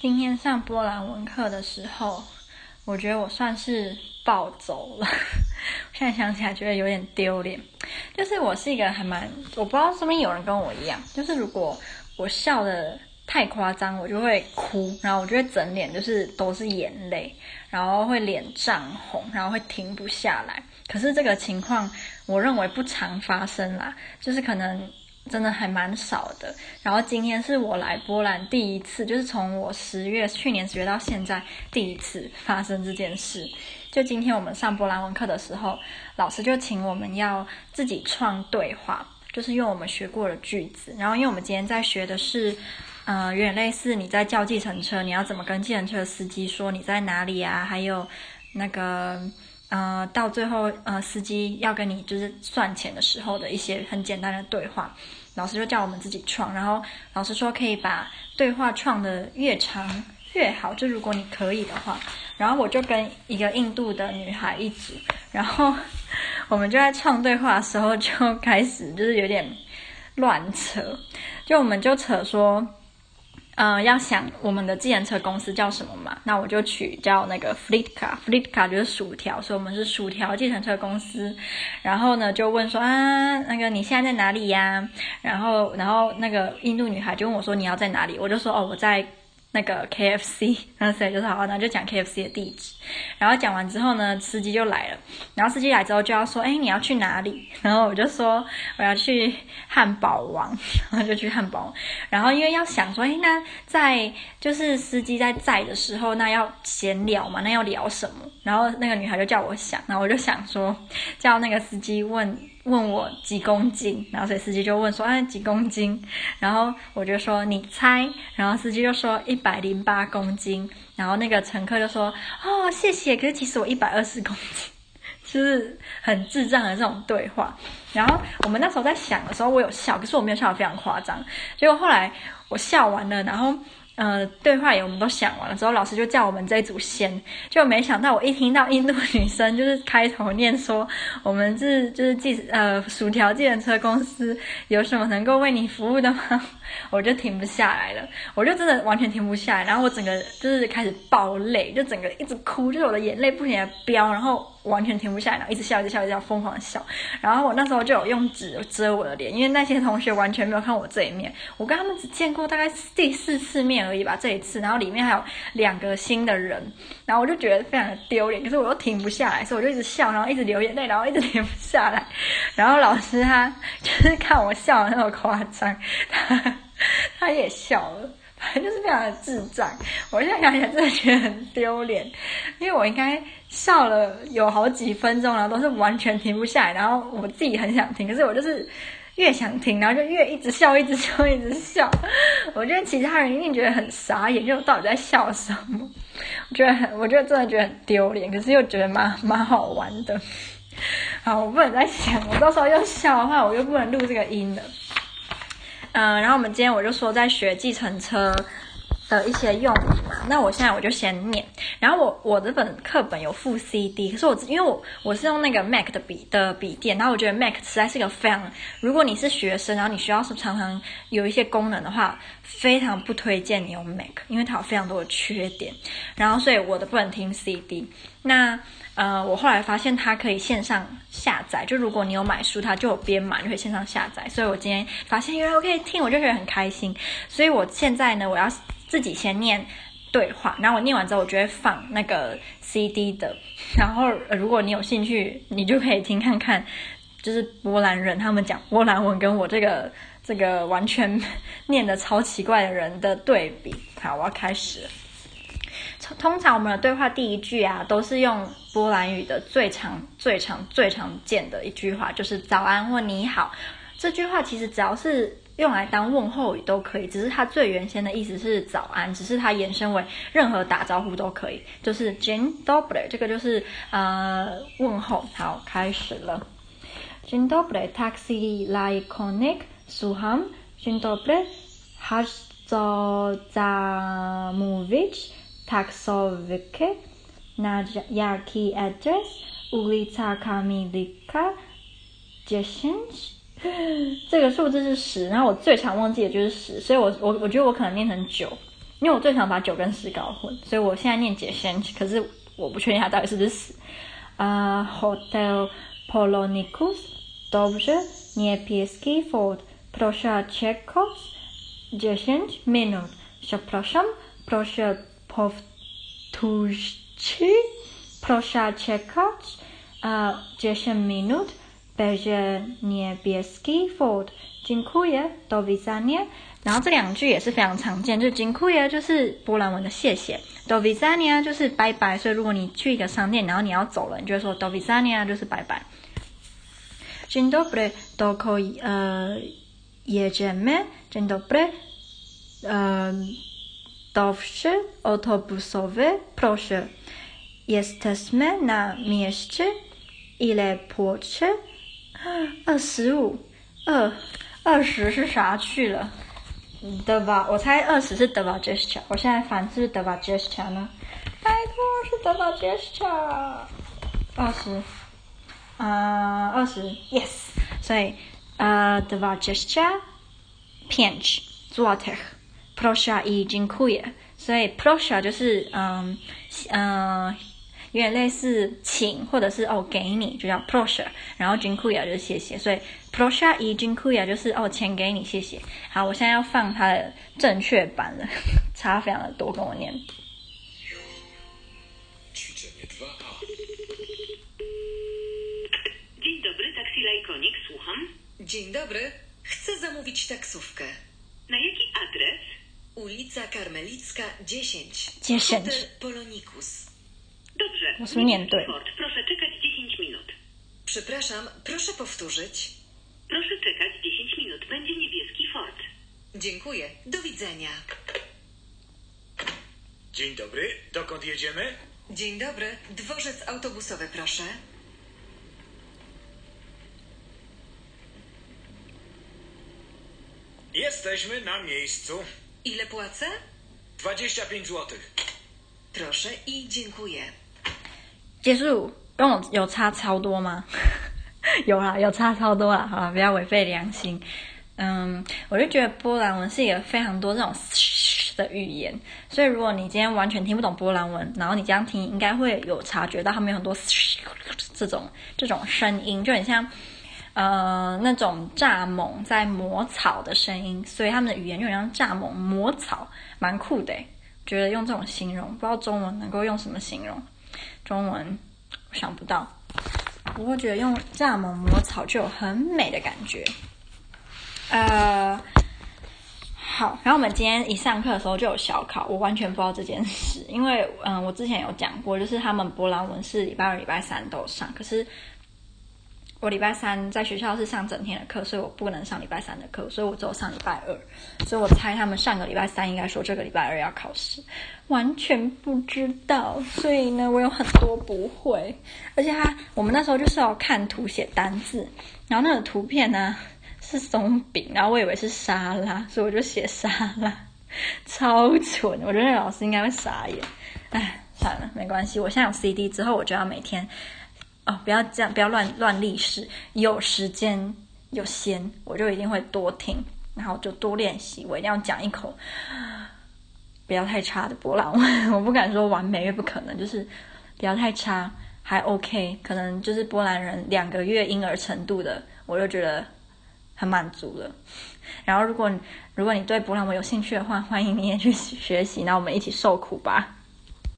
今天上波兰文课的时候，我觉得我算是暴走了。现在想起来觉得有点丢脸。就是我是一个还蛮，我不知道是不是有人跟我一样，就是如果我笑得太夸张，我就会哭，然后我就会整脸就是都是眼泪，然后会脸涨红，然后会停不下来。可是这个情况，我认为不常发生啦，就是可能。真的还蛮少的。然后今天是我来波兰第一次，就是从我十月去年十月到现在第一次发生这件事。就今天我们上波兰文课的时候，老师就请我们要自己创对话，就是用我们学过的句子。然后因为我们今天在学的是，呃，有点类似你在叫计程车，你要怎么跟计程车司机说你在哪里啊？还有那个。呃，到最后，呃，司机要跟你就是算钱的时候的一些很简单的对话，老师就叫我们自己创，然后老师说可以把对话创得越长越好，就如果你可以的话，然后我就跟一个印度的女孩一组，然后我们就在创对话的时候就开始就是有点乱扯，就我们就扯说。嗯、要想我们的计程车公司叫什么嘛？那我就取叫那个 Flitka，Flitka 就是薯条，所以我们是薯条计程车公司。然后呢，就问说啊，那个你现在在哪里呀？然后，然后那个印度女孩就问我说你要在哪里？我就说哦，我在。那个 KFC，然后所以就是好，然后就讲 KFC 的地址，然后讲完之后呢，司机就来了，然后司机来之后就要说，哎，你要去哪里？然后我就说我要去汉堡王，然后就去汉堡王，然后因为要想说，哎，那在就是司机在载的时候，那要闲聊嘛，那要聊什么？然后那个女孩就叫我想，然后我就想说，叫那个司机问。问我几公斤，然后所以司机就问说：“哎，几公斤？”然后我就说：“你猜。”然后司机就说：“一百零八公斤。”然后那个乘客就说：“哦，谢谢。”可是其实我一百二十公斤，就是很智障的这种对话。然后我们那时候在想的时候，我有笑，可是我没有笑得非常夸张。结果后来我笑完了，然后。呃，对话也我们都想完了之后，老师就叫我们这一组先，就没想到我一听到印度女生就是开头念说我们是就是计呃薯条计程车公司有什么能够为你服务的吗？我就停不下来了，我就真的完全停不下来，然后我整个就是开始爆泪，就整个一直哭，就是我的眼泪不停的飙，然后。完全停不下来，然后一直笑，一直笑，一直笑，疯狂笑。然后我那时候就有用纸遮我的脸，因为那些同学完全没有看我这一面。我跟他们只见过大概第四次面而已吧，这一次。然后里面还有两个新的人，然后我就觉得非常的丢脸，可是我又停不下来，所以我就一直笑，然后一直流眼泪，然后一直停不下来。然后老师他 就是看我笑的那么夸张，他 他也笑了。反正就是非常的智障，我现在想起来真的觉得很丢脸，因为我应该笑了有好几分钟，然后都是完全停不下来，然后我自己很想停，可是我就是越想停，然后就越一直笑，一直笑，一直笑。我觉得其他人一定觉得很傻眼，就到底在笑什么？我觉得很，我觉得真的觉得很丢脸，可是又觉得蛮蛮好玩的。好，我不能再想，我到时候又笑的话，我又不能录这个音了。嗯、然后我们今天我就说在学计程车的一些用语嘛，那我现在我就先念。然后我我这本课本有附 CD，可是我因为我我是用那个 Mac 的笔的笔电，然后我觉得 Mac 实在是个非常，如果你是学生，然后你需要是常常有一些功能的话，非常不推荐你用 Mac，因为它有非常多的缺点。然后所以我的不能听 CD。那呃，我后来发现它可以线上下载，就如果你有买书，它就有编码，就可以线上下载。所以我今天发现原来我可以听，我就觉得很开心。所以我现在呢，我要自己先念对话，然后我念完之后，我就会放那个 CD 的。然后，呃，如果你有兴趣，你就可以听看看，就是波兰人他们讲波兰文跟我这个这个完全 念的超奇怪的人的对比。好，我要开始了。通常我们的对话第一句啊，都是用波兰语的最常、最常、最常见的一句话，就是早安或你好。这句话其实只要是用来当问候语都可以，只是它最原先的意思是早安，只是它延伸为任何打招呼都可以，就是 Dzień dobry，这个就是呃问候。好，开始了。Dzień dobry, taxi, lajkonik, słucham. Dzień dobry, chcę zamówić Taksówkę na jaki adres? Ulica Kamilka 10这个数字是十，然后我最常忘记的就是十，所以我我我觉得我可能念成九。因为我最常把九跟十搞混，所以我现在念 dziesięć，可是我不确定它到底是不是十。啊、uh,，Hotel Polonicus dobrze niebieski Ford proszę czekać dziesięć minut. Przepraszam, proszę powtórzyć. Proszę czekać 啊，dziesięć minut. Będzie niebieski Ford. Dziękuję, do widzenia. 然后这两句也是非常常见，就 dziękuję 就是波兰文的谢谢，do widzenia 就是拜拜。所以如果你去一个商店，然后你要走了，你就会说 do widzenia 就是拜拜。Dzień dobry, dokąd e jedziemy? Dzień dobry, e dowóz autobusowy, proszę. Jesteśmy na mieście. Ile płaci? 二十五，二二十是啥去了？的吧，我猜二十是 dwadzieścia，我现在反是不是 dwadzieścia 呢？拜托是 dwadzieścia，二十，啊，二十，yes，所以呃 dwadzieścia pięć Złotych，proszę i dziękuję，所以 proszę 就是嗯嗯。有点类似请或者是哦给你，就叫 proszę，然后 dziękuję 就是谢谢，所以 proszę i dziękuję 就是哦钱给你谢谢。好，我现在要放它的正确版了，差非常的多，跟我念。Dzień dobry, taksi Lajkonik, słucham. Dzień dobry, chcę zamówić taksówkę. Na jaki adres? Ulica Karmelicka 10. 10. Hotel Polonikus. Dobrze. Usunięty. Ford. Proszę czekać 10 minut. Przepraszam, proszę powtórzyć. Proszę czekać 10 minut. Będzie niebieski Ford. Dziękuję. Do widzenia. Dzień dobry, dokąd jedziemy? Dzień dobry, dworzec autobusowy, proszę. Jesteśmy na miejscu. Ile płacę? 25 zł. Proszę i dziękuję. 结束，跟我有差超多吗？有啦，有差超多啦，好啦，不要违背良心。嗯，我就觉得波兰文是一个非常多这种的语言，所以如果你今天完全听不懂波兰文，然后你这样听，应该会有察觉到他们有很多这种这种声音，就很像呃那种蚱蜢在磨草的声音，所以他们的语言就很像蚱蜢磨草，蛮酷的。觉得用这种形容，不知道中文能够用什么形容。中文想不到，不过觉得用蚱蜢磨草就有很美的感觉。呃，好，然后我们今天一上课的时候就有小考，我完全不知道这件事，因为嗯、呃，我之前有讲过，就是他们波兰文是礼拜二、礼拜三都上，可是我礼拜三在学校是上整天的课，所以我不能上礼拜三的课，所以我只有上礼拜二，所以我猜他们上个礼拜三应该说这个礼拜二要考试，完全不知道，所以呢，我有很多不会，而且他我们那时候就是要看图写单字，然后那个图片呢是松饼，然后我以为是沙拉，所以我就写沙拉，超蠢，我觉得那老师应该会傻眼，哎，算了，没关系，我现在有 CD 之后，我就要每天。哦，不要这样，不要乱乱立誓。有时间有闲，我就一定会多听，然后就多练习。我一定要讲一口不要太差的波兰文。我不敢说完美，因为不可能，就是不要太差，还 OK。可能就是波兰人两个月婴儿程度的，我就觉得很满足了。然后，如果如果你对波兰文有兴趣的话，欢迎你也去学习，那我们一起受苦吧。